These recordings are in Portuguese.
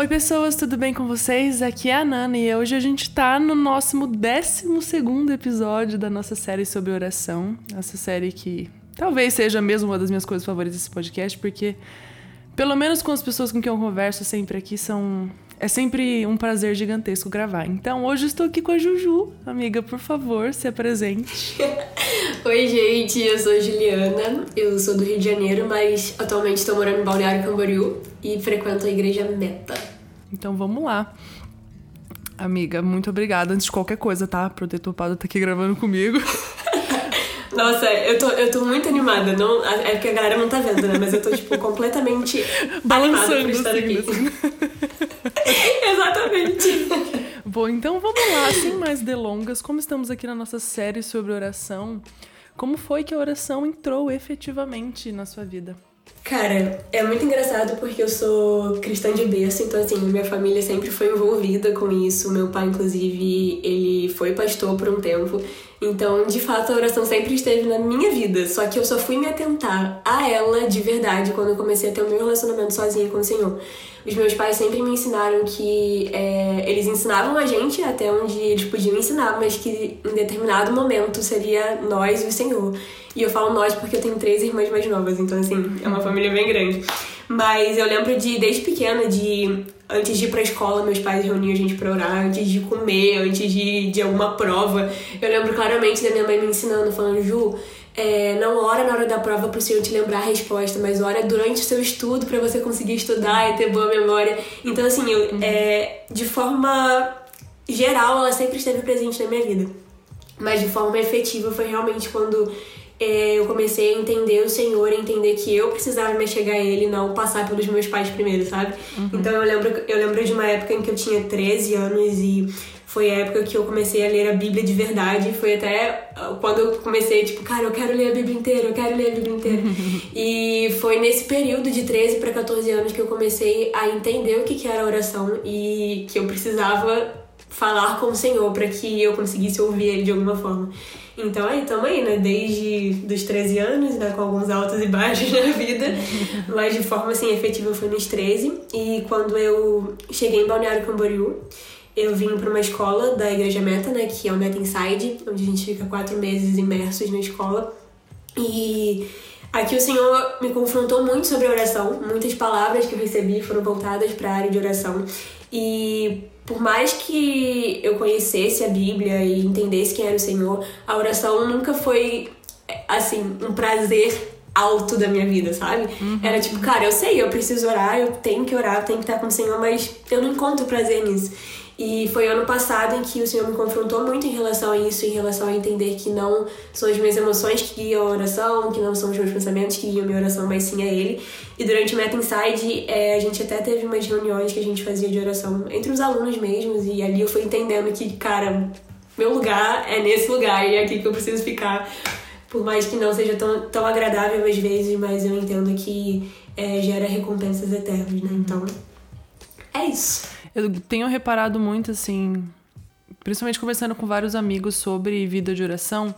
Oi, pessoas, tudo bem com vocês? Aqui é a Nana e hoje a gente tá no nosso 12 episódio da nossa série sobre oração. Essa série que talvez seja mesmo uma das minhas coisas favoritas desse podcast, porque, pelo menos com as pessoas com quem eu converso sempre aqui, são. É sempre um prazer gigantesco gravar. Então, hoje estou aqui com a Juju. Amiga, por favor, se apresente. Oi, gente, eu sou Juliana, eu sou do Rio de Janeiro, mas atualmente estou morando em Balneário Camboriú e frequento a igreja Meta. Então vamos lá. Amiga, muito obrigada antes de qualquer coisa, tá? Por ter topado estar aqui gravando comigo. Nossa, eu tô, eu tô muito animada. Não, é porque a galera não tá vendo, né? Mas eu tô, tipo, completamente balançando por estar assim, aqui. Assim. Exatamente. Bom, então vamos lá, sem mais delongas. Como estamos aqui na nossa série sobre oração, como foi que a oração entrou efetivamente na sua vida? Cara, é muito engraçado porque eu sou cristã de berço, então assim, minha família sempre foi envolvida com isso. Meu pai, inclusive, ele foi pastor por um tempo. Então, de fato, a oração sempre esteve na minha vida. Só que eu só fui me atentar a ela de verdade quando eu comecei a ter o meu relacionamento sozinha com o Senhor. Os meus pais sempre me ensinaram que é, eles ensinavam a gente até onde eles podiam ensinar, mas que em determinado momento seria nós e o Senhor. E eu falo nós porque eu tenho três irmãs mais novas, então assim, é uma família bem grande. Mas eu lembro de, desde pequena, de antes de ir pra escola, meus pais reuniam a gente pra orar, antes de comer, antes de, de alguma prova. Eu lembro claramente da minha mãe me ensinando, falando, Ju, é, não ora na hora da prova pro Senhor te lembrar a resposta, mas ora durante o seu estudo para você conseguir estudar e ter boa memória. Então, assim, eu, é, de forma geral, ela sempre esteve presente na minha vida. Mas de forma efetiva foi realmente quando é, eu comecei a entender o Senhor, a entender que eu precisava me chegar a Ele, não passar pelos meus pais primeiro, sabe? Uhum. Então eu lembro, eu lembro de uma época em que eu tinha 13 anos e foi a época que eu comecei a ler a Bíblia de verdade. Foi até ah, quando eu comecei, tipo, cara, eu quero ler a Bíblia inteira, eu quero ler a Bíblia inteira. e foi nesse período de 13 para 14 anos que eu comecei a entender o que, que era oração e que eu precisava falar com o Senhor para que eu conseguisse ouvir Ele de alguma forma. Então aí, tamo aí, né? Desde dos 13 anos, né? Com alguns altos e baixos na vida. Mas de forma, assim, efetiva foi nos 13. E quando eu cheguei em Balneário Camboriú, eu vim para uma escola da Igreja Meta, né? Que é o Meta Inside, onde a gente fica quatro meses imersos na escola. E aqui o Senhor me confrontou muito sobre a oração. Muitas palavras que eu recebi foram voltadas para a área de oração. E por mais que eu conhecesse a Bíblia e entendesse quem era o Senhor, a oração nunca foi, assim, um prazer alto da minha vida, sabe? Uhum. Era tipo, cara, eu sei, eu preciso orar, eu tenho que orar, eu tenho que estar com o Senhor, mas eu não encontro prazer nisso. E foi ano passado em que o Senhor me confrontou muito em relação a isso, em relação a entender que não são as minhas emoções que guiam a oração, que não são os meus pensamentos que guiam a minha oração, mas sim a Ele. E durante o Meta Inside, é, a gente até teve umas reuniões que a gente fazia de oração entre os alunos mesmos, e ali eu fui entendendo que, cara, meu lugar é nesse lugar e é aqui que eu preciso ficar. Por mais que não seja tão, tão agradável às vezes, mas eu entendo que é, gera recompensas eternas, né? Então, é isso. Eu tenho reparado muito, assim, principalmente conversando com vários amigos sobre vida de oração,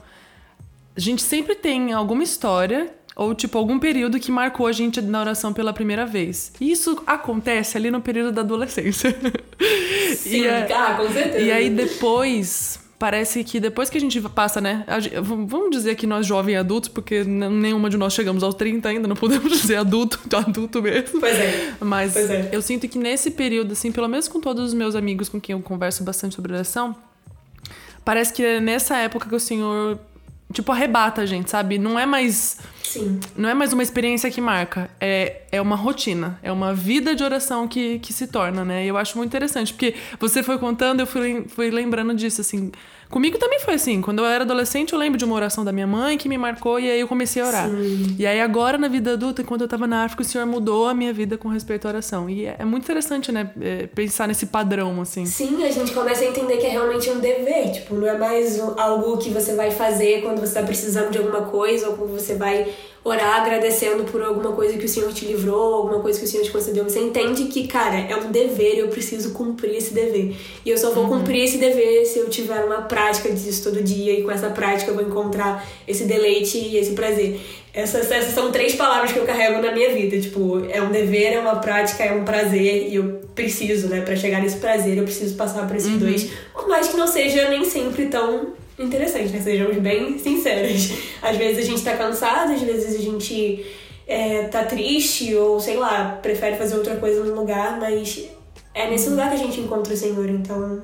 a gente sempre tem alguma história ou tipo algum período que marcou a gente na oração pela primeira vez. E isso acontece ali no período da adolescência. Sim, e, ah, com certeza. E aí depois parece que depois que a gente passa, né? Vamos dizer que nós jovens adultos, porque nenhuma de nós chegamos aos 30 ainda, não podemos dizer adulto, adulto mesmo. Pois é. Mas pois é. eu sinto que nesse período, assim, pelo menos com todos os meus amigos com quem eu converso bastante sobre oração, parece que é nessa época que o Senhor tipo, arrebata a gente, sabe? Não é mais. Sim. Não é mais uma experiência que marca. É, é uma rotina. É uma vida de oração que, que se torna, né? E eu acho muito interessante, porque você foi contando, eu fui, fui lembrando disso, assim. Comigo também foi assim. Quando eu era adolescente, eu lembro de uma oração da minha mãe que me marcou e aí eu comecei a orar. Sim. E aí agora, na vida adulta, quando eu tava na África, o Senhor mudou a minha vida com respeito à oração. E é, é muito interessante, né? É, pensar nesse padrão, assim. Sim, a gente começa a entender que é realmente um dever. Tipo, não é mais algo que você vai fazer quando você tá precisando de alguma coisa ou quando você vai orar agradecendo por alguma coisa que o Senhor te livrou, alguma coisa que o Senhor te concedeu. Você entende que, cara, é um dever, eu preciso cumprir esse dever. E eu só vou uhum. cumprir esse dever se eu tiver uma prática disso todo dia, e com essa prática eu vou encontrar esse deleite e esse prazer. Essas, essas são três palavras que eu carrego na minha vida. Tipo, é um dever, é uma prática, é um prazer. E eu preciso, né? Pra chegar nesse prazer, eu preciso passar por esses uhum. dois. Por mais que não seja nem sempre tão interessante, né? Sejamos bem sinceras. Às vezes a gente tá cansado, às vezes a gente é, tá triste, ou sei lá, prefere fazer outra coisa no lugar, mas é nesse lugar que a gente encontra o Senhor, então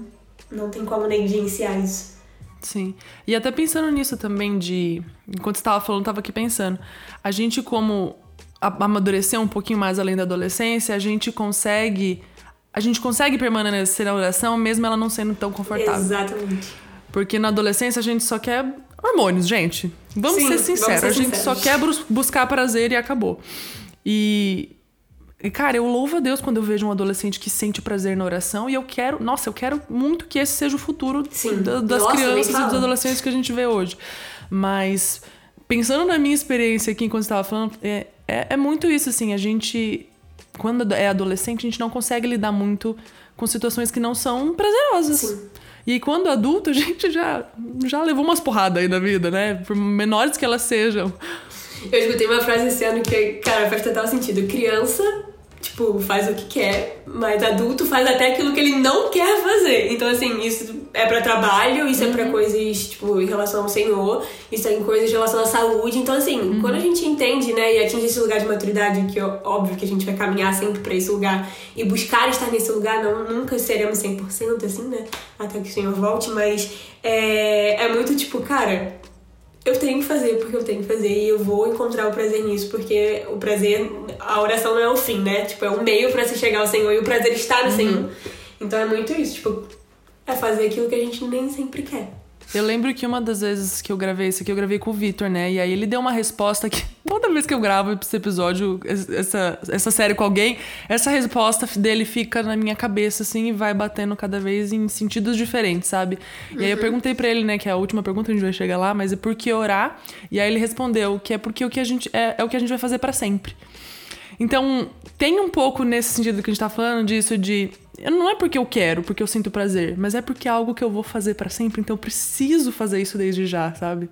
não tem como negligenciar isso. Sim. E até pensando nisso também de. Enquanto você estava falando, estava aqui pensando. A gente, como amadurecer um pouquinho mais além da adolescência, a gente consegue. A gente consegue permanecer na oração mesmo ela não sendo tão confortável. Exatamente. Porque na adolescência a gente só quer hormônios, gente. Vamos Sim, ser sinceros. Vamos ser a gente sinceros. só quer buscar prazer e acabou. E e, cara, eu louvo a Deus quando eu vejo um adolescente que sente prazer na oração e eu quero, nossa, eu quero muito que esse seja o futuro da, das nossa, crianças e dos adolescentes que a gente vê hoje. Mas, pensando na minha experiência aqui enquanto estava falando, é, é, é, muito isso, assim, a gente, quando é adolescente, a gente não consegue lidar muito com situações que não são prazerosas. Sim. E quando adulto, a gente já, já levou umas porradas aí na vida, né? Por menores que elas sejam. Eu escutei uma frase esse ano que, cara, faz total sentido. Criança tipo, faz o que quer, mas adulto faz até aquilo que ele não quer fazer. Então, assim, isso é para trabalho, isso uhum. é para coisas, tipo, em relação ao Senhor, isso é em coisas em relação à saúde. Então, assim, uhum. quando a gente entende, né, e atinge esse lugar de maturidade, que é óbvio que a gente vai caminhar sempre para esse lugar e buscar estar nesse lugar, não, nunca seremos 100%, assim, né, até que o Senhor volte, mas é, é muito tipo, cara, eu tenho que fazer porque eu tenho que fazer e eu vou encontrar o prazer nisso, porque o prazer, a oração não é o fim, né? Tipo, é um meio para se chegar ao Senhor e o prazer está no uhum. Senhor. Então é muito isso, tipo, é fazer aquilo que a gente nem sempre quer. Eu lembro que uma das vezes que eu gravei isso aqui, eu gravei com o Vitor, né? E aí ele deu uma resposta que toda vez que eu gravo esse episódio, essa, essa série com alguém, essa resposta dele fica na minha cabeça, assim, e vai batendo cada vez em sentidos diferentes, sabe? E aí eu uhum. perguntei para ele, né, que é a última pergunta, a gente vai chegar lá, mas é por que orar? E aí ele respondeu que é porque o que a gente é, é o que a gente vai fazer para sempre. Então, tem um pouco nesse sentido que a gente tá falando disso de. Não é porque eu quero, porque eu sinto prazer, mas é porque é algo que eu vou fazer para sempre, então eu preciso fazer isso desde já, sabe?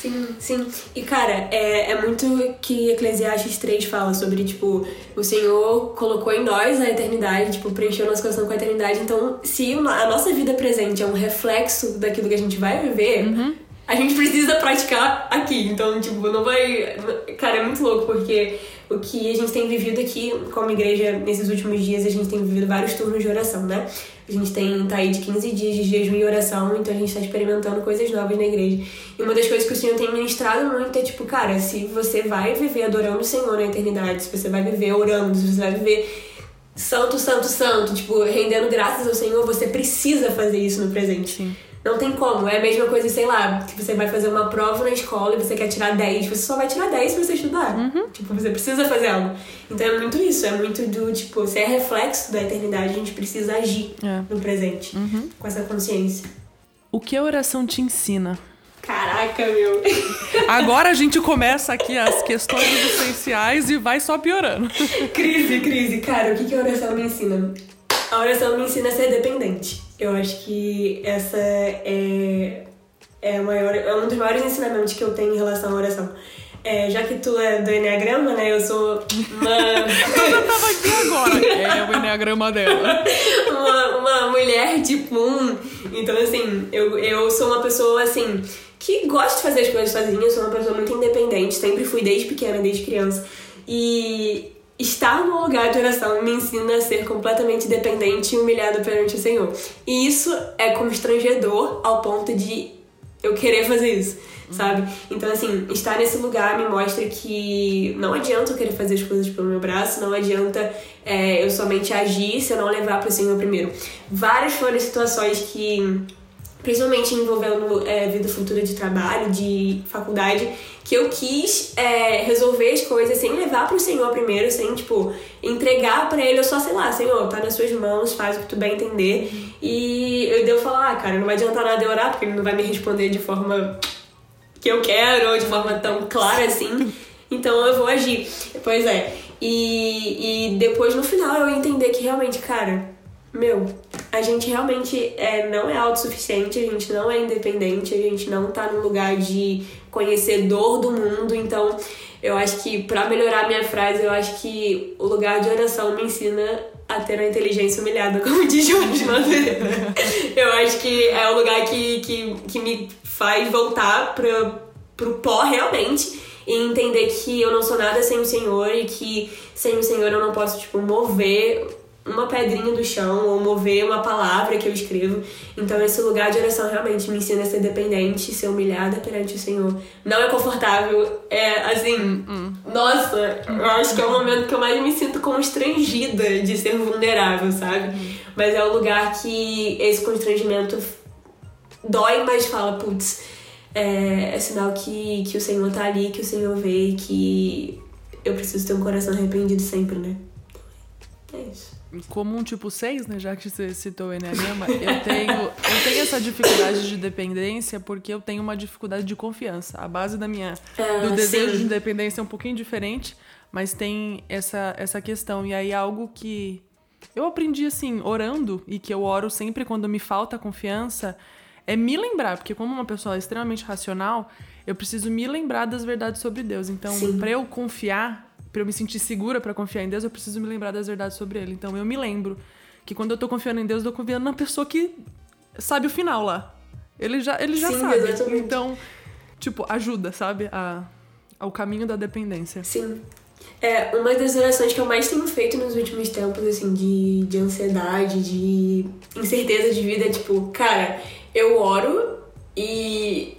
Sim, sim. E cara, é, é muito que Eclesiastes 3 fala sobre, tipo, o Senhor colocou em nós a eternidade, tipo, preencheu nosso coração com a eternidade. Então, se a nossa vida presente é um reflexo daquilo que a gente vai viver, uhum. a gente precisa praticar aqui. Então, tipo, não vai. Cara, é muito louco, porque o que a gente tem vivido aqui como igreja nesses últimos dias, a gente tem vivido vários turnos de oração, né? A gente tem tá aí de 15 dias de jejum e oração, então a gente está experimentando coisas novas na igreja. E uma das coisas que o Senhor tem ministrado muito é tipo, cara, se você vai viver adorando o Senhor na eternidade, se você vai viver orando, se você vai viver santo, santo, santo, tipo, rendendo graças ao Senhor, você precisa fazer isso no presente. Sim. Não tem como. É a mesma coisa, sei lá, que você vai fazer uma prova na escola e você quer tirar 10. Você só vai tirar 10 se você estudar. Uhum. Tipo, você precisa fazer algo. Então é muito isso. É muito do, tipo, se é reflexo da eternidade, a gente precisa agir é. no presente. Uhum. Com essa consciência. O que a oração te ensina? Caraca, meu. Agora a gente começa aqui as questões essenciais e vai só piorando. crise, crise. Cara, o que a oração me ensina? A oração me ensina a ser dependente. Eu acho que essa é, é, maior, é um dos maiores ensinamentos que eu tenho em relação à oração. É, já que tu é do Enneagrama, né? Eu sou uma. eu tava aqui agora. É o Enneagrama dela. uma, uma mulher tipo um. Então, assim, eu, eu sou uma pessoa, assim, que gosta de fazer as coisas sozinha. Eu sou uma pessoa muito independente. Sempre fui desde pequena, desde criança. E estar no lugar de oração me ensina a ser completamente dependente e humilhado perante o Senhor. E isso é constrangedor ao ponto de eu querer fazer isso, sabe? Então, assim, estar nesse lugar me mostra que não adianta eu querer fazer as coisas pelo meu braço, não adianta é, eu somente agir se eu não levar para o Senhor primeiro. Várias foram situações que principalmente envolvendo é, vida futura de trabalho, de faculdade, que eu quis é, resolver as coisas sem levar pro Senhor primeiro, sem, tipo, entregar para ele, eu só, sei lá, Senhor, tá nas suas mãos, faz o que tu bem entender. E eu devo falar, ah, cara, não vai adiantar nada eu orar, porque ele não vai me responder de forma que eu quero, ou de forma tão clara assim. Então eu vou agir. Pois é. E, e depois no final eu entender que realmente, cara, meu, a gente realmente é, não é autossuficiente, a gente não é independente, a gente não tá num lugar de conhecedor do mundo, então Eu acho que, para melhorar minha frase, eu acho que o lugar de oração me ensina a ter a inteligência humilhada, como diz Jorge Madureira. eu acho que é o lugar que, que, que me faz voltar pra, pro pó realmente e entender que eu não sou nada sem o Senhor e que sem o Senhor eu não posso, tipo, mover uma pedrinha do chão ou mover uma palavra que eu escrevo. Então, esse lugar de oração realmente me ensina a ser dependente, ser humilhada perante o Senhor. Não é confortável, é assim. Hum, hum. Nossa, eu acho que é o momento que eu mais me sinto constrangida de ser vulnerável, sabe? Hum. Mas é o lugar que esse constrangimento dói, mas fala, putz, é, é sinal que, que o Senhor tá ali, que o Senhor vê e que eu preciso ter um coração arrependido sempre, né? É isso como um tipo 6, né, já que você citou o Enneagrama, eu tenho, eu tenho essa dificuldade de dependência porque eu tenho uma dificuldade de confiança. A base da minha, ah, do desejo sim. de independência é um pouquinho diferente, mas tem essa, essa questão. E aí algo que eu aprendi assim, orando, e que eu oro sempre quando me falta confiança, é me lembrar, porque como uma pessoa extremamente racional, eu preciso me lembrar das verdades sobre Deus. Então, para eu confiar, para eu me sentir segura para confiar em Deus, eu preciso me lembrar das verdades sobre Ele. Então eu me lembro que quando eu tô confiando em Deus, eu tô confiando na pessoa que sabe o final lá. Ele já, ele já Sim, sabe. Exatamente. Então, tipo, ajuda, sabe? A, ao caminho da dependência. Sim. É, uma das orações que eu mais tenho feito nos últimos tempos, assim, de, de ansiedade, de incerteza de vida, é tipo, cara, eu oro e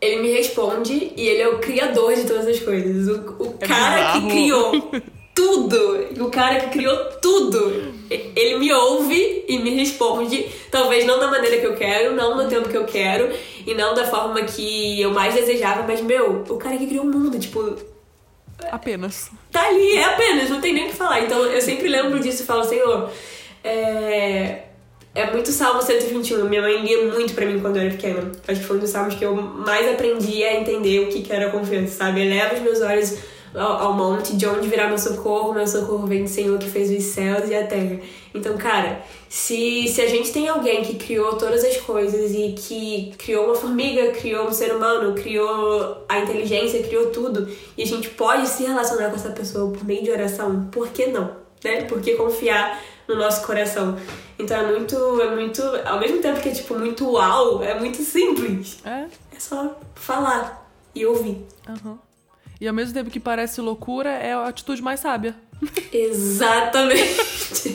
ele me responde e ele é o criador de todas as coisas. O, o é cara bizarro. que criou tudo, o cara que criou tudo, ele me ouve e me responde, talvez não da maneira que eu quero, não no tempo que eu quero e não da forma que eu mais desejava, mas meu, o cara que criou o mundo, tipo. Apenas. Tá ali, é apenas, não tem nem o que falar. Então eu sempre lembro disso e falo, Senhor, é é muito Salmo 121. Minha mãe lia muito pra mim quando eu era pequena. Acho que foi um dos salmos que eu mais aprendi a entender o que, que era confiança, sabe? Eleva os meus olhos ao, ao monte, de onde virá meu socorro. Meu socorro vem do Senhor que fez os céus e a terra. Então, cara, se, se a gente tem alguém que criou todas as coisas e que criou uma formiga, criou um ser humano, criou a inteligência, criou tudo, e a gente pode se relacionar com essa pessoa por meio de oração, por que não? Né? Por que confiar no nosso coração? Então é muito, é muito. Ao mesmo tempo que é tipo muito uau, é muito simples. É. É só falar e ouvir. Uhum. E ao mesmo tempo que parece loucura, é a atitude mais sábia. Exatamente.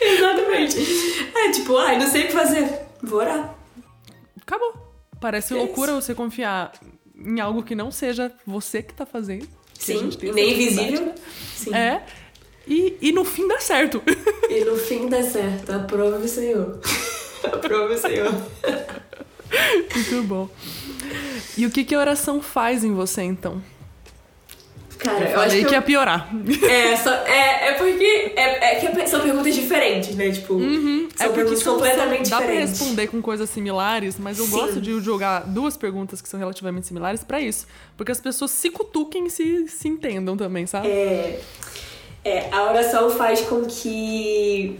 Exatamente. É tipo, ai, não sei o que fazer. Vou orar. Acabou. Parece é loucura isso. você confiar em algo que não seja você que tá fazendo. Sim, nem visível. Sim. É. E, e no fim dá certo. E no fim dá certo. Aprove o Senhor. Aprove o Senhor. Muito bom. E o que, que a oração faz em você, então? Cara, eu, eu acho que, que ia piorar. É, só, é, é porque é, é que são perguntas diferentes, né? Tipo, uhum. são é perguntas são, completamente são, dá diferentes. Dá pra responder com coisas similares, mas eu Sim. gosto de jogar duas perguntas que são relativamente similares para isso. Porque as pessoas se cutuquem e se, se entendam também, sabe? É. É, a oração faz com que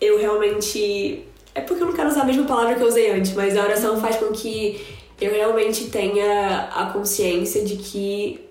eu realmente. É porque eu não quero usar a mesma palavra que eu usei antes, mas a oração faz com que eu realmente tenha a consciência de que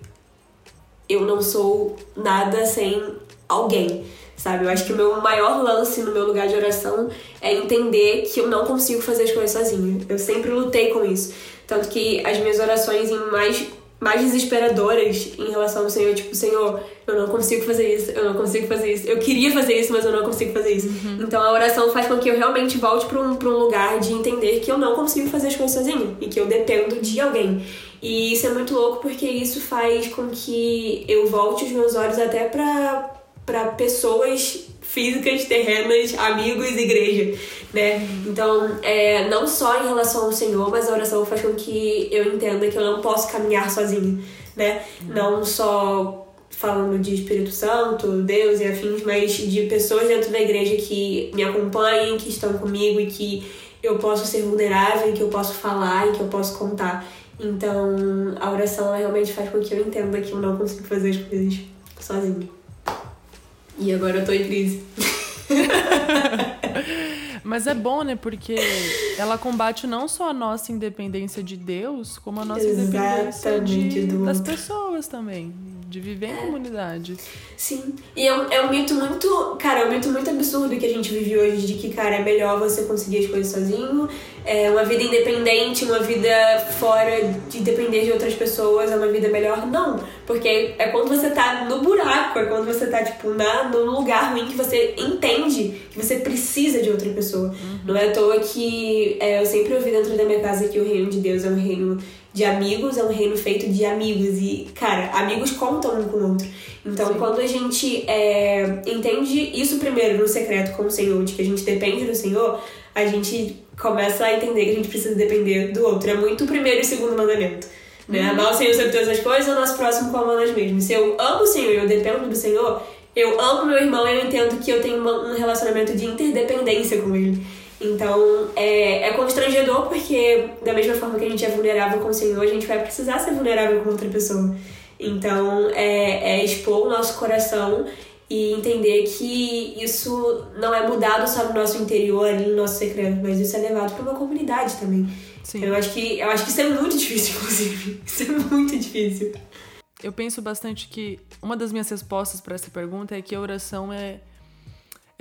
eu não sou nada sem alguém, sabe? Eu acho que o meu maior lance no meu lugar de oração é entender que eu não consigo fazer as coisas sozinha. Eu sempre lutei com isso. Tanto que as minhas orações em mais mais desesperadoras em relação ao Senhor, tipo, Senhor, eu não consigo fazer isso, eu não consigo fazer isso. Eu queria fazer isso, mas eu não consigo fazer isso. Uhum. Então a oração faz com que eu realmente volte para um, pra um lugar de entender que eu não consigo fazer as coisas sozinho e que eu dependo de alguém. E isso é muito louco porque isso faz com que eu volte os meus olhos até para pessoas físicas, terrenas, amigos, igreja, né? Então, é, não só em relação ao Senhor, mas a oração faz com que eu entenda que eu não posso caminhar sozinho, né? Não só falando de Espírito Santo, Deus e afins, mas de pessoas dentro da igreja que me acompanhem, que estão comigo e que eu posso ser vulnerável, que eu posso falar e que eu posso contar. Então, a oração realmente faz com que eu entenda que eu não consigo fazer as coisas sozinho. E agora eu tô em crise. Mas é bom, né? Porque ela combate não só a nossa independência de Deus, como a nossa Exatamente independência de, das pessoas também. De viver em comunidade. Sim. E é um, é um mito muito. Cara, é um mito muito absurdo que a gente vive hoje de que, cara, é melhor você conseguir as coisas sozinho. É uma vida independente, uma vida fora de depender de outras pessoas, é uma vida melhor. Não. Porque é quando você tá no buraco, é quando você tá, tipo, na, no lugar ruim que você entende que você precisa de outra pessoa. Uhum. Não é à toa que é, eu sempre ouvi dentro da minha casa que o reino de Deus é um reino de amigos, é um reino feito de amigos. E, cara, amigos contam um com o outro. Então, Sim. quando a gente é, entende isso primeiro no secreto com o Senhor, de que a gente depende do Senhor, a gente começa a entender que a gente precisa depender do outro. É muito o primeiro e o segundo mandamento. Né? Uhum. Amar o Senhor sobre todas as coisas, o nosso próximo como a nós mesmos. Se eu amo o Senhor e eu dependo do Senhor, eu amo meu irmão e eu entendo que eu tenho um relacionamento de interdependência com ele. Então, é, é constrangedor porque, da mesma forma que a gente é vulnerável com o Senhor, a gente vai precisar ser vulnerável com outra pessoa. Então, é, é expor o nosso coração e entender que isso não é mudado só no nosso interior, ali no nosso secreto, mas isso é levado para uma comunidade também. Sim. Eu acho que eu acho que isso é muito difícil, inclusive. Isso é muito difícil. Eu penso bastante que uma das minhas respostas para essa pergunta é que a oração é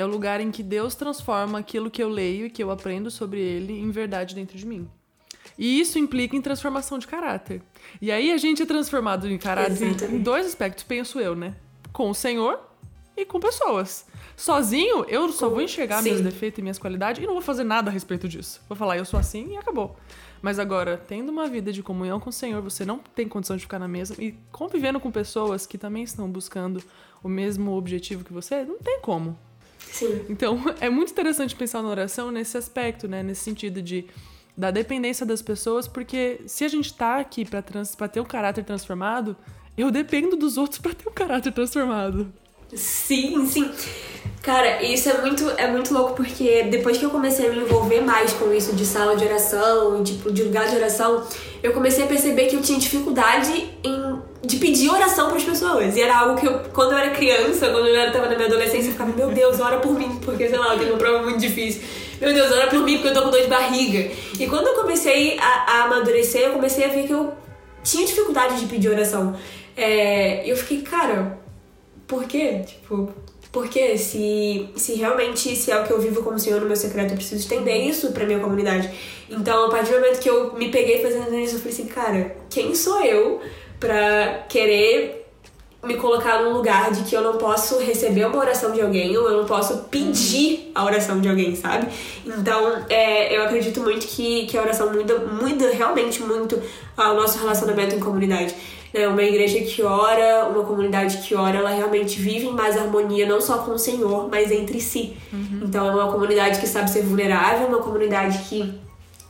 é o lugar em que Deus transforma aquilo que eu leio e que eu aprendo sobre ele em verdade dentro de mim. E isso implica em transformação de caráter. E aí a gente é transformado em caráter Exatamente. em dois aspectos, penso eu, né? Com o Senhor e com pessoas. Sozinho, eu só vou enxergar Sim. meus defeitos e minhas qualidades e não vou fazer nada a respeito disso. Vou falar, eu sou assim e acabou. Mas agora, tendo uma vida de comunhão com o Senhor, você não tem condição de ficar na mesa e convivendo com pessoas que também estão buscando o mesmo objetivo que você, não tem como. Sim. Então, é muito interessante pensar na oração nesse aspecto, né? Nesse sentido de da dependência das pessoas, porque se a gente tá aqui para trans, pra ter um caráter transformado, eu dependo dos outros para ter um caráter transformado. Sim, sim. Cara, isso é muito, é muito louco porque depois que eu comecei a me envolver mais com isso de sala de oração, tipo, de lugar de oração, eu comecei a perceber que eu tinha dificuldade em, de pedir oração para as pessoas. E era algo que eu, quando eu era criança, quando eu estava na minha adolescência, eu ficava, meu Deus, ora por mim, porque sei lá, eu tenho uma prova muito difícil. Meu Deus, ora por mim, porque eu tô com dor de barriga. E quando eu comecei a, a amadurecer, eu comecei a ver que eu tinha dificuldade de pedir oração. É, eu fiquei, cara, por quê? Tipo, porque se, se realmente se é o que eu vivo como Senhor no meu secreto, eu preciso estender isso pra minha comunidade. Então, a partir do momento que eu me peguei fazendo isso, eu falei assim, cara, quem sou eu pra querer me colocar num lugar de que eu não posso receber uma oração de alguém ou eu não posso pedir a oração de alguém, sabe? Então, é, eu acredito muito que, que a oração muda, muda realmente muito o nosso relacionamento em comunidade né? Uma igreja que ora, uma comunidade que ora, ela realmente vive em mais harmonia, não só com o Senhor, mas entre si. Uhum. Então é uma comunidade que sabe ser vulnerável, uma comunidade que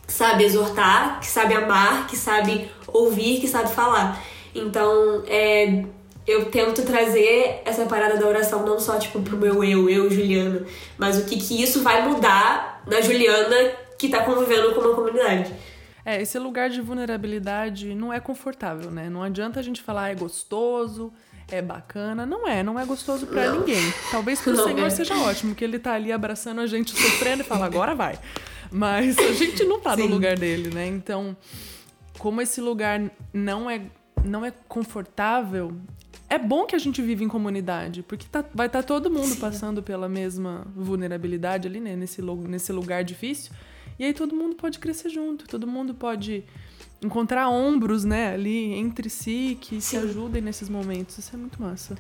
sabe exortar, que sabe amar, que sabe ouvir, que sabe falar. Então, é, eu tento trazer essa parada da oração não só tipo pro meu eu, eu Juliana, mas o que que isso vai mudar na Juliana que tá convivendo com uma comunidade. É, esse lugar de vulnerabilidade não é confortável, né? Não adianta a gente falar é gostoso, é bacana. Não é, não é gostoso para ninguém. Talvez pro não Senhor é. seja ótimo, que ele tá ali abraçando a gente, sofrendo e fala, agora vai. Mas a gente não tá Sim. no lugar dele, né? Então, como esse lugar não é, não é confortável, é bom que a gente vive em comunidade, porque tá, vai estar tá todo mundo Sim. passando pela mesma vulnerabilidade ali, né? Nesse, nesse lugar difícil. E aí todo mundo pode crescer junto, todo mundo pode encontrar ombros, né, ali entre si que Sim. se ajudem nesses momentos. Isso é muito massa.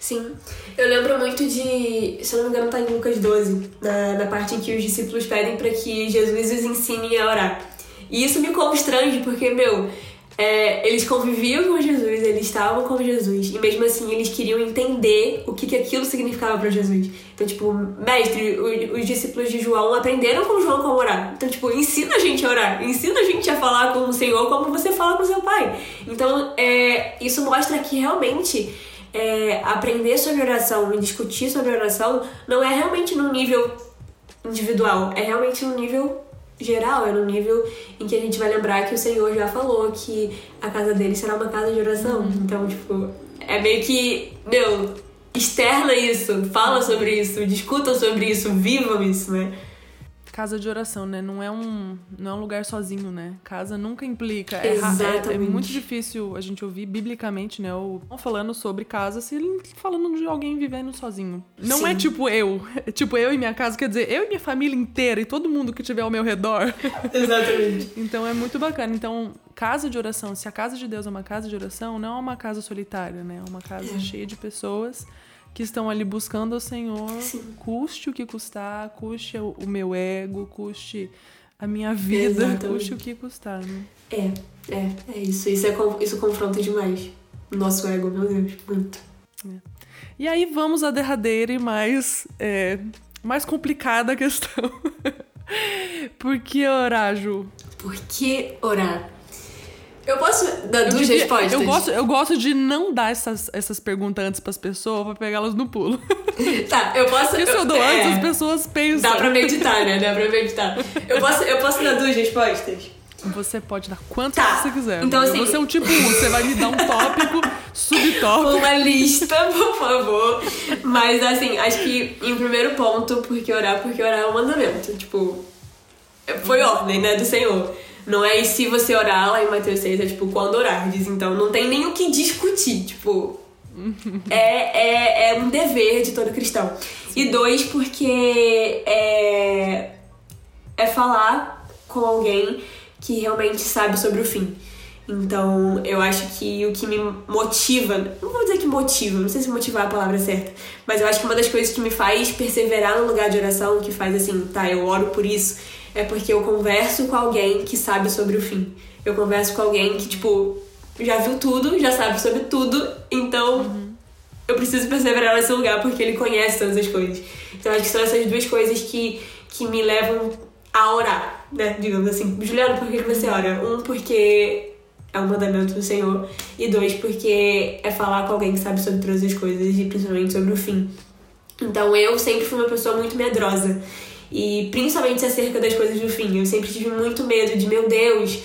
Sim. Eu lembro muito de, se eu não me engano, tá em Lucas 12, na, na parte em que os discípulos pedem para que Jesus os ensine a orar. E isso me constrange, porque, meu, é, eles conviviam com Jesus, eles estavam com Jesus, e mesmo assim eles queriam entender o que, que aquilo significava para Jesus. Então, tipo, mestre, os, os, discípulos de João aprenderam com João como orar. Então, tipo, ensina a gente a orar, ensina a gente a falar com o Senhor como você fala com seu pai. Então, é, isso mostra que realmente é, aprender sobre oração e discutir sobre oração não é realmente no nível individual, é realmente no nível geral, é no nível em que a gente vai lembrar que o Senhor já falou que a casa dele será uma casa de oração. Uhum. Então, tipo, é meio que, meu, externa isso, fala sobre isso, discutam sobre isso, vivam isso, né? Casa de oração, né? Não é um, não é um lugar sozinho, né? Casa nunca implica. É, é, é, muito difícil a gente ouvir biblicamente, né? O falando sobre casa, se ele falando de alguém vivendo sozinho. Não é Sim. é tipo eu. É tipo eu e minha casa, quer dizer, eu e minha família inteira e todo mundo que tiver ao meu redor. Exatamente. então é muito bacana. Então, casa de oração, se a casa de Deus é uma casa de oração, não é uma casa solitária, né? É uma casa é. cheia de pessoas que estão ali buscando ao Senhor, Sim. custe o que custar, custe o, meu ego, custe a minha vida, Exatamente. custe o que custar, né? É, é, é isso. Isso, é, isso confronta demais o nosso ego, meu Deus, muito. É. E aí vamos à derradeira e mais, é, mais complicada questão. Por que orar, Ju? Por que orar? Eu posso dar eu duas respostas? Eu gosto, eu gosto de não dar essas, essas perguntas antes pras pessoas pra pegá-las no pulo. Tá, eu posso. Porque se eu dou é, antes, as pessoas pensam. Dá pra meditar, né? Dá pra meditar. Eu posso, eu posso dar duas respostas? Você pode dar quantas tá. você quiser. Então, assim, você é um tipo 1, você vai me dar um tópico, subtópico. Uma lista, por favor. Mas assim, acho que em primeiro ponto, porque orar, porque orar é um mandamento. Tipo, foi ordem, né, do Senhor. Não é e se você orar lá em Mateus 6, é tipo, quando orardes. Então não tem nem o que discutir. Tipo, é, é, é um dever de todo cristão. E dois, porque é, é falar com alguém que realmente sabe sobre o fim. Então, eu acho que o que me motiva, não vou dizer que motiva, não sei se motivar é a palavra certa, mas eu acho que uma das coisas que me faz perseverar no lugar de oração, que faz assim, tá, eu oro por isso, é porque eu converso com alguém que sabe sobre o fim. Eu converso com alguém que, tipo, já viu tudo, já sabe sobre tudo, então uhum. eu preciso perseverar nesse lugar porque ele conhece todas as coisas. Então acho que são essas duas coisas que, que me levam a orar, né? Digamos assim. Juliana, por que você ora? Um, porque é um mandamento do Senhor, e dois, porque é falar com alguém que sabe sobre todas as coisas e principalmente sobre o fim. Então eu sempre fui uma pessoa muito medrosa. E principalmente acerca das coisas do fim. Eu sempre tive muito medo de, meu Deus,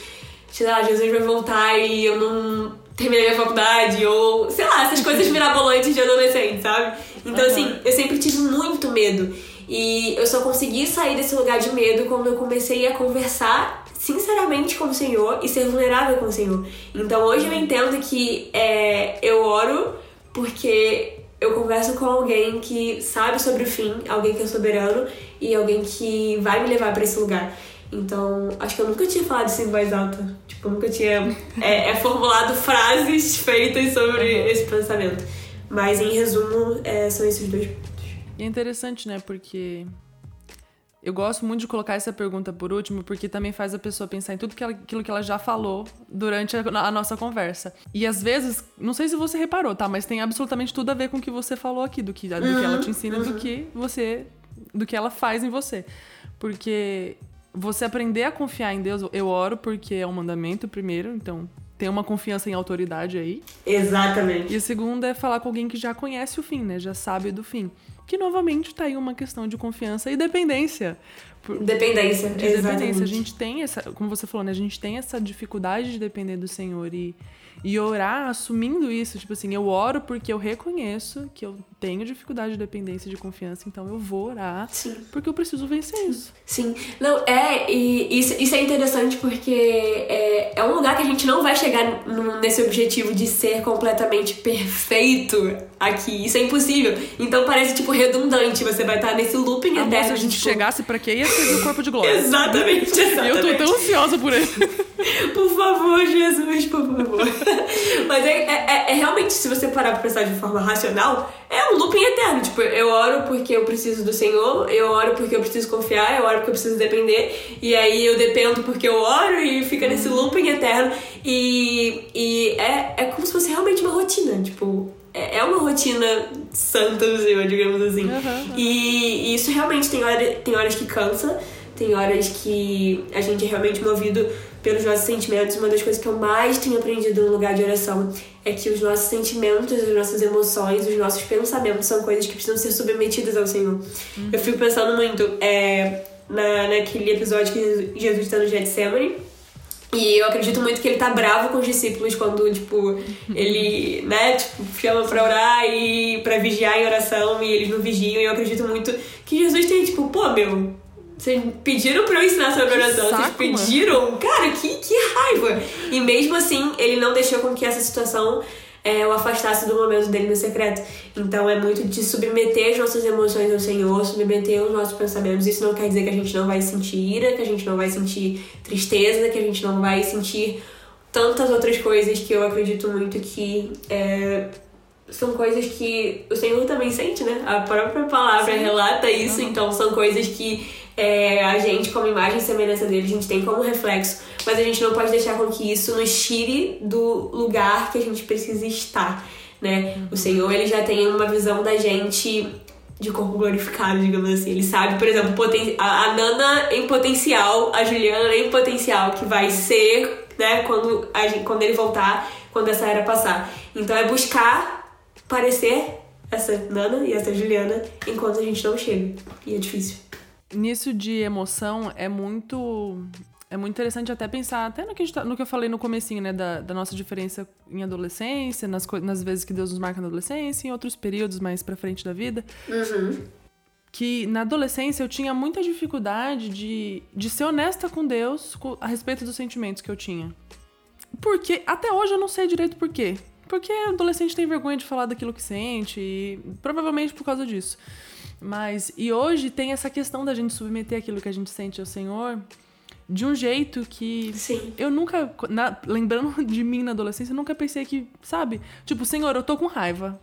sei lá, Jesus vai voltar e eu não terminei minha faculdade, ou sei lá, essas coisas mirabolantes de adolescente, sabe? Então, uhum. assim, eu sempre tive muito medo. E eu só consegui sair desse lugar de medo quando eu comecei a conversar sinceramente com o Senhor e ser vulnerável com o Senhor. Então hoje eu entendo que é, eu oro porque eu converso com alguém que sabe sobre o fim, alguém que é soberano e alguém que vai me levar para esse lugar. Então, acho que eu nunca tinha falado isso em voz alta. Tipo, nunca tinha é, é formulado frases feitas sobre esse pensamento. Mas, em resumo, é, são esses dois pontos. E é interessante, né? Porque eu gosto muito de colocar essa pergunta por último, porque também faz a pessoa pensar em tudo que ela, aquilo que ela já falou durante a, a, nossa conversa. E às vezes, não sei se você reparou, tá? Mas tem absolutamente tudo a ver com o que você falou aqui, do que, do uhum, que ela te ensina, uhum. do que você. do que ela faz em você. Porque você aprender a confiar em Deus, eu oro porque é um mandamento primeiro, então tem uma confiança em autoridade aí. Exatamente. E a segunda é falar com alguém que já conhece o fim, né? Já sabe do fim. Que novamente tá aí uma questão de confiança e dependência. Dependência, de dependência. A gente tem essa, como você falou, né? A gente tem essa dificuldade de depender do Senhor e e orar assumindo isso, tipo assim, eu oro porque eu reconheço que eu tenho dificuldade de dependência de confiança, então eu vou orar Sim. porque eu preciso vencer isso. Sim. Não, é, e isso, isso é interessante porque é, é um lugar que a gente não vai chegar nesse objetivo de ser completamente perfeito aqui. Isso é impossível. Então parece, tipo, redundante. Você vai estar nesse looping ah, eterno. Se a gente tipo... chegasse pra quê? Ia ser o corpo de glória. exatamente, exatamente. Eu tô tão ansiosa por ele. por favor, Jesus, por favor. Mas é, é, é, realmente, se você parar pra pensar de forma racional, é um looping eterno. Tipo, eu oro porque eu preciso do Senhor, eu oro porque eu preciso confiar, eu oro porque eu preciso depender, e aí eu dependo porque eu oro e fica nesse looping eterno. E, e é, é como se fosse realmente uma rotina, tipo, é, é uma rotina santa do Senhor, digamos assim. Uhum, E, e, isso realmente tem, hora, tem horas que cansa, tem horas que a gente é realmente movido pelos nossos sentimentos. Uma das coisas que eu mais tenho aprendido no lugar de oração é que os nossos sentimentos, as nossas emoções, os nossos pensamentos são coisas que precisam ser submetidas ao Senhor. Uhum. Eu fico pensando muito é, na, naquele episódio que Jesus está no Getsemane. E eu acredito muito que ele tá bravo com os discípulos quando, tipo, ele, né, tipo, chama pra orar e pra vigiar em oração e eles não vigiam. E eu acredito muito que Jesus tem, tipo, pô, meu, Vocês pediram pra eu ensinar sobre oração, saco, vocês pediram. Cara, que, que raiva! E mesmo assim, ele não deixou com que essa situação é, o afastasse do momento dele no secreto. Então é muito de submeter as nossas emoções ao Senhor, submeter os nossos pensamentos. Isso não quer dizer que a gente não vai sentir ira, que a gente não vai sentir tristeza, que a gente não vai sentir tantas outras coisas que eu acredito muito que é, são coisas que o Senhor também sente, né? A própria palavra Sim. relata isso, uhum. então são coisas que é, a gente, como imagem e semelhança dele, a gente tem como reflexo, mas a gente não pode deixar com que isso nos tire do lugar que a gente precisa estar, né? O Senhor, ele já tem uma visão da gente de corpo glorificado, digamos assim. Ele sabe, por exemplo, a Nana em potencial, a Juliana em potencial, que vai ser, né, quando, a gente, quando ele voltar, quando essa era passar. Então é buscar parecer essa Nana e essa Juliana enquanto a gente não chega. E é difícil nisso de emoção é muito é muito interessante até pensar, até no que, tá, no que eu falei no comecinho, né, da, da nossa diferença em adolescência, nas, nas vezes que Deus nos marca na adolescência, em outros períodos mais pra frente da vida. Uhum. Que na adolescência eu tinha muita dificuldade de, de ser honesta com Deus a respeito dos sentimentos que eu tinha. Porque, até hoje eu não sei direito por quê. Porque adolescente tem vergonha de falar daquilo que sente, e provavelmente por causa disso. Mas, e hoje tem essa questão da gente submeter aquilo que a gente sente ao Senhor de um jeito que Sim. eu nunca, na, lembrando de mim na adolescência, eu nunca pensei que, sabe? Tipo, Senhor, eu tô com raiva.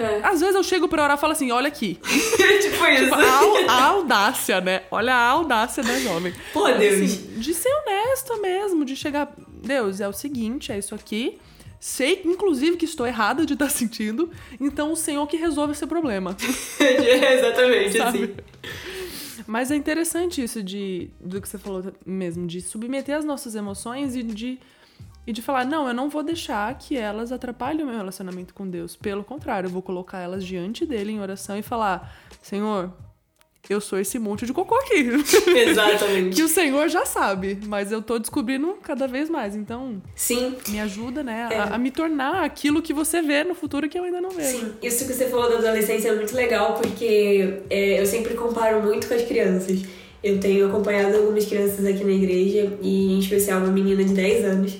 É. Às vezes eu chego pra orar e falo assim, olha aqui. tipo isso. Tipo, a, a, audácia, né? Olha a audácia da jovem. Pô, Deus. Assim, de ser honesta mesmo, de chegar... Deus, é o seguinte, é isso aqui Sei, inclusive, que estou errada de estar sentindo, então o Senhor que resolve esse problema. é exatamente Sabe? assim. Mas é interessante isso de do que você falou mesmo, de submeter as nossas emoções e de, e de falar, não, eu não vou deixar que elas atrapalhem o meu relacionamento com Deus. Pelo contrário, eu vou colocar elas diante dele em oração e falar, Senhor, eu sou esse monte de cocô aqui. Exatamente. que o Senhor já sabe, mas eu tô descobrindo cada vez mais. Então, sim. Me ajuda, né, é. a, a, me tornar aquilo que você vê no futuro que eu ainda não vejo. Sim, isso que você falou da adolescência é muito legal, porque é, eu sempre comparo muito com as crianças. Eu tenho acompanhado algumas crianças aqui na igreja, e em especial uma menina de 10 anos.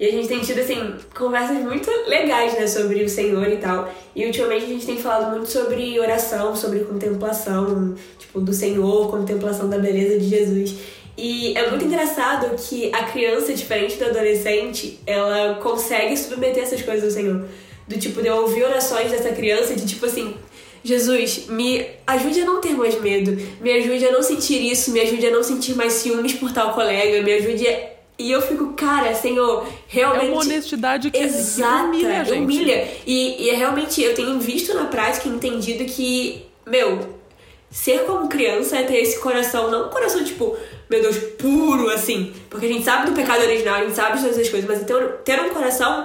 E a gente tem tido, assim, conversas muito legais, né, sobre o Senhor e tal. E ultimamente a gente tem falado muito sobre oração, sobre contemplação, tipo, do Senhor, contemplação da beleza de Jesus. E é muito engraçado que a criança, diferente do adolescente, ela consegue submeter essas coisas ao Senhor. Do tipo, de eu ouvir orações dessa criança de tipo assim, Jesus, me ajude a não ter mais medo, me ajude a não sentir isso, me ajude a não sentir mais ciúmes por tal colega, me ajude a e eu fico, cara, Senhor, realmente. É uma honestidade que Exata, humilha, gente. humilha. E, e realmente eu tenho visto na prática e entendido que, meu, ser como criança é ter esse coração, não um coração tipo, meu Deus, puro assim. Porque a gente sabe do pecado original, a gente sabe de todas as coisas, mas ter, ter um coração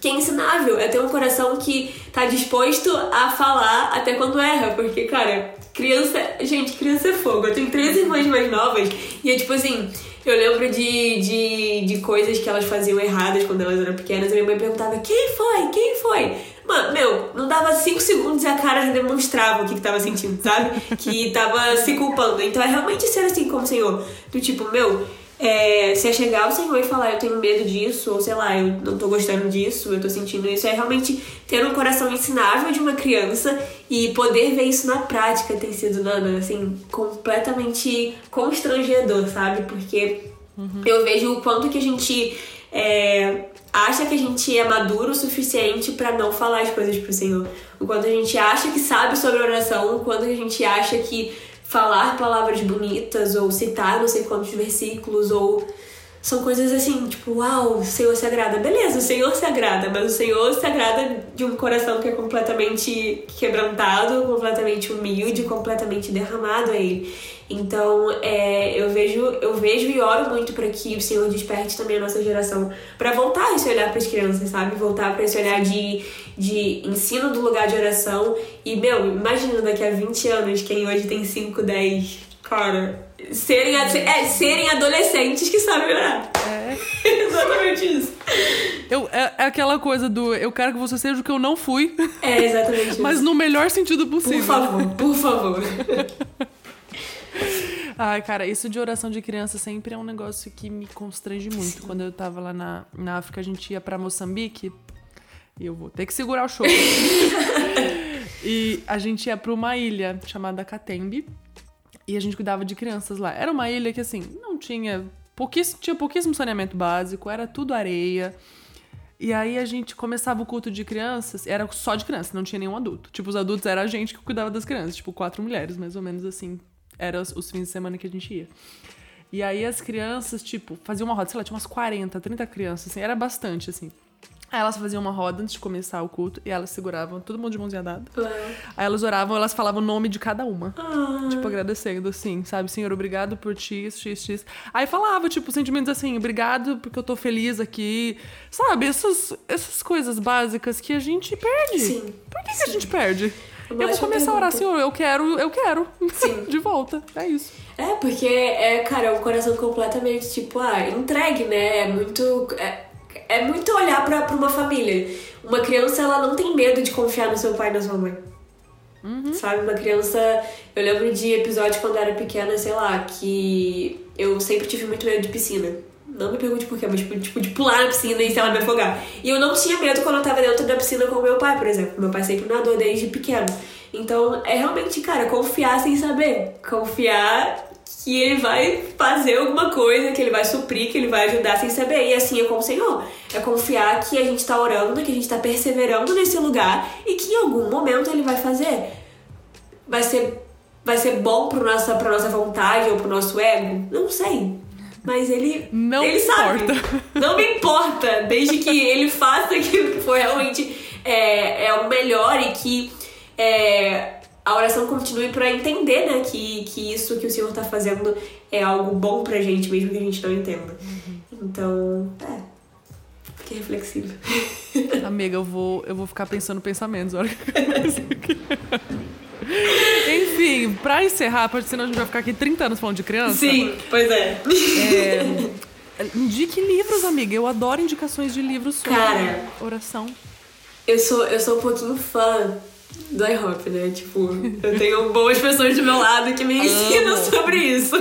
que é ensinável, é ter um coração que tá disposto a falar até quando erra. Porque, cara, criança. Gente, criança é fogo. Eu tenho três irmãs mais novas e é tipo assim eu lembro de, de, de coisas que elas faziam erradas quando elas eram pequenas e minha mãe perguntava: quem foi? Quem foi? Mano, meu, não dava cinco segundos e a cara já demonstrava o que, que tava sentindo, sabe? Que tava se culpando. Então é realmente ser assim como o Senhor. Do tipo, meu, é, se é chegar ao Senhor e falar, eu tenho medo disso, ou sei lá, eu não tô gostando disso, eu tô sentindo isso, é realmente ter um coração ensinável de uma criança e poder ver isso na prática tem sido, Nana, assim, completamente constrangedor, sabe? Porque uhum. eu vejo o quanto que a gente é, acha que a gente é maduro o suficiente para não falar as coisas pro Senhor. O quanto a gente acha que sabe sobre oração, o quanto a gente acha que falar palavras bonitas ou citar não sei quantos versículos ou são coisas assim, tipo, uau, o Senhor se agrada. Beleza, o Senhor se agrada, mas o Senhor se agrada de um coração que é completamente quebrantado, completamente humilde, completamente derramado a Ele. Então, é, eu vejo eu vejo e oro muito para que o Senhor desperte também a nossa geração para voltar esse olhar para as crianças, sabe? Voltar para esse olhar de, de ensino do lugar de oração. E, meu, imagina daqui a 20 anos, quem hoje tem 5, 10, cara, serem, é, serem adolescentes que sabem orar. É. exatamente isso. Eu, é, é, aquela coisa do eu quero que você seja o que eu não fui. É, exatamente isso. Mas no melhor sentido possível. Por favor, por favor. Ai, cara, isso de oração de criança sempre é um negócio que me constrange muito. Sim. Quando eu tava lá na, na África, a gente ia pra Moçambique. E eu vou ter que segurar o show. e a gente ia pra uma ilha chamada Katembe. E a gente cuidava de crianças lá. Era uma ilha que, assim, não tinha... Pouquíssimo, tinha pouquíssimo saneamento básico, era tudo areia. E aí a gente começava o culto de crianças, era só de criança, não tinha nenhum adulto. Tipo, os adultos era a gente que cuidava das crianças, tipo, quatro mulheres, mais ou menos assim. Eram os, fins de semana que a gente ia. E aí as crianças, tipo, faziam uma roda, sei lá, tinha umas 40, 30 crianças, assim, era bastante, assim. Aí elas faziam uma roda antes de começar o culto e elas seguravam todo mundo de mãozinha dada. Aí elas oravam, elas falavam o nome de cada uma. Ah, Tipo, agradecendo, assim, sabe? Senhor, obrigado por x, x, x. Aí falava, tipo, sentimentos assim, obrigado porque eu tô feliz aqui. Sabe? Essas, essas coisas básicas que a gente perde. Sim. Por que, que a gente perde? Eu vou começar a orar. Senhor, eu quero, eu quero. Sim. De volta. É isso. É, porque é, cara, é um coração completamente, tipo, ah, entregue, né? É muito. É, é muito olhar pra, pra uma família. Uma criança, ela não tem medo de confiar no seu pai e na sua mãe. Sabe? Uma criança. Eu lembro de episódios quando eu era pequena, sei lá, que eu sempre tive muito medo de piscina. Não me pergunte por quê, mas tipo, tipo, de pular na piscina e sei lá, me afogar. E eu não tinha medo quando eu tava dentro da piscina com meu pai, por exemplo. Meu pai sempre nadou desde pequeno. Então, é realmente, cara, confiar sem saber. Confiar que ele vai fazer alguma coisa, que ele vai suprir, que ele vai ajudar sem saber. E assim é com o Senhor. É confiar que a gente tá orando, que a gente tá perseverando nesse lugar e que em algum momento ele vai fazer. Vai ser, vai ser bom pro nossa, pra nossa vontade ou pro nosso ego? Não sei. Mas ele, Não ele sabe. importa. Não me importa, desde que ele faça aquilo que for realmente é, é o melhor e que é, a oração continue pra entender, né, que, que isso que o Senhor tá fazendo é algo bom pra gente, mesmo que a gente não entenda. Então, é. Fiquei reflexiva. Amiga, eu vou, eu vou ficar pensando pensamentos. Olha que. Enfim, pra encerrar, porque senão a gente vai ficar aqui 30 anos falando de criança. Sim, pois é. É, indique livros, amiga. Eu adoro indicações de livros sobre Cara. oração. Eu sou, eu sou um pouquinho fã do iHop, né? Tipo, eu tenho boas pessoas do meu lado que me ensinam sobre isso.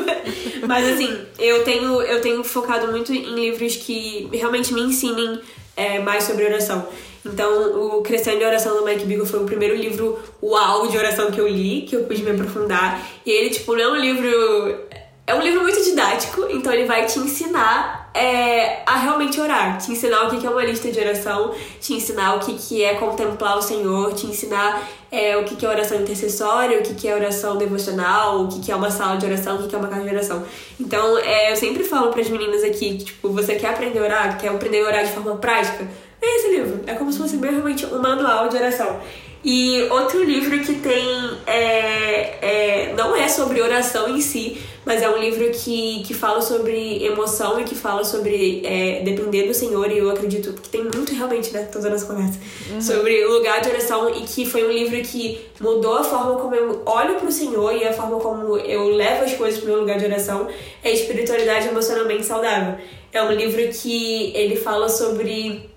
Mas assim, eu tenho, eu tenho focado muito em livros que realmente me ensinem é, mais sobre oração. Então, o Crescendo em Oração do Mike Bickle foi o primeiro livro uau de oração que eu li, que eu pude me aprofundar. E ele, tipo, não é um livro. É um livro muito didático, então ele vai te ensinar é, a realmente orar, te ensinar o que é uma lista de oração, te ensinar o que, é contemplar o Senhor, te ensinar é, o que, é oração intercessória, o que, é oração devocional, o que, é uma sala de oração, o que é uma casa de oração. Então, é, eu sempre falo para as meninas aqui que, tipo, você quer aprender a orar, quer aprender a orar de forma prática, é esse livro. É como se fosse realmente um manual de oração. E outro livro que tem. É, é, não é sobre oração em si, mas é um livro que, que fala sobre emoção e que fala sobre é, depender do Senhor. E eu acredito que tem muito realmente, né? Toda nossa conversa. Sobre lugar de oração. E que foi um livro que mudou a forma como eu olho pro Senhor e a forma como eu levo as coisas pro meu lugar de oração. É Espiritualidade Emocionalmente Saudável. É um livro que ele fala sobre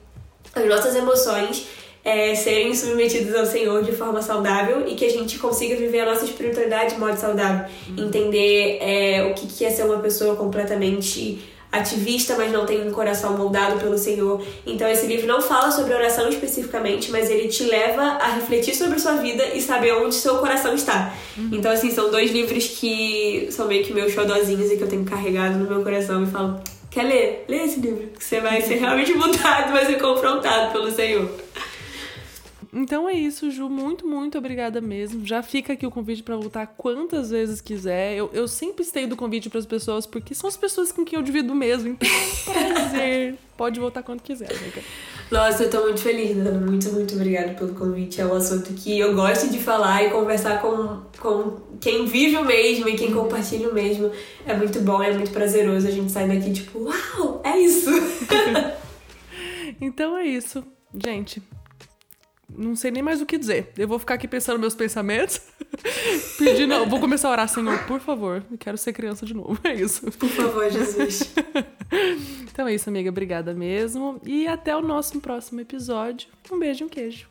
as nossas emoções é, serem submetidas ao Senhor de forma saudável e que a gente consiga viver a nossa espiritualidade de modo saudável. Entender é, o que, que é ser uma pessoa completamente ativista, mas não tem um coração moldado pelo Senhor. Então esse livro não fala sobre oração especificamente, mas ele te leva a refletir sobre sua vida e saber onde seu coração está. Então assim, são dois livros que são meio que meus xodozinhos e que eu tenho carregado no meu coração e falo, quer ler? Lê esse livro, que você vai ser realmente mudado, vai ser confrontado pelo Senhor. Então é isso, Ju. Muito, muito obrigada mesmo. Já fica aqui o convite pra voltar quantas vezes quiser. Eu, eu sempre estendo o convite pras pessoas, porque são as pessoas com quem eu divido mesmo. Então, prazer. Pode voltar quando quiser, amiga. Nossa, eu tô muito feliz, Nana. Muito, muito obrigada pelo convite. É um assunto que eu gosto de falar e conversar com, com quem vive o mesmo e quem compartilha o mesmo. É muito bom, é muito prazeroso. A gente sai daqui tipo, uau, é isso! Então é isso. Gente, não sei nem mais o que dizer. Eu vou ficar aqui pensando meus pensamentos. Pedindo. Vou começar a orar, Senhor, por favor. Eu quero ser criança de novo. É isso. Por favor, Jesus. Então é isso, amiga. Obrigada mesmo. E até o nosso próximo episódio. Um beijo e um queijo.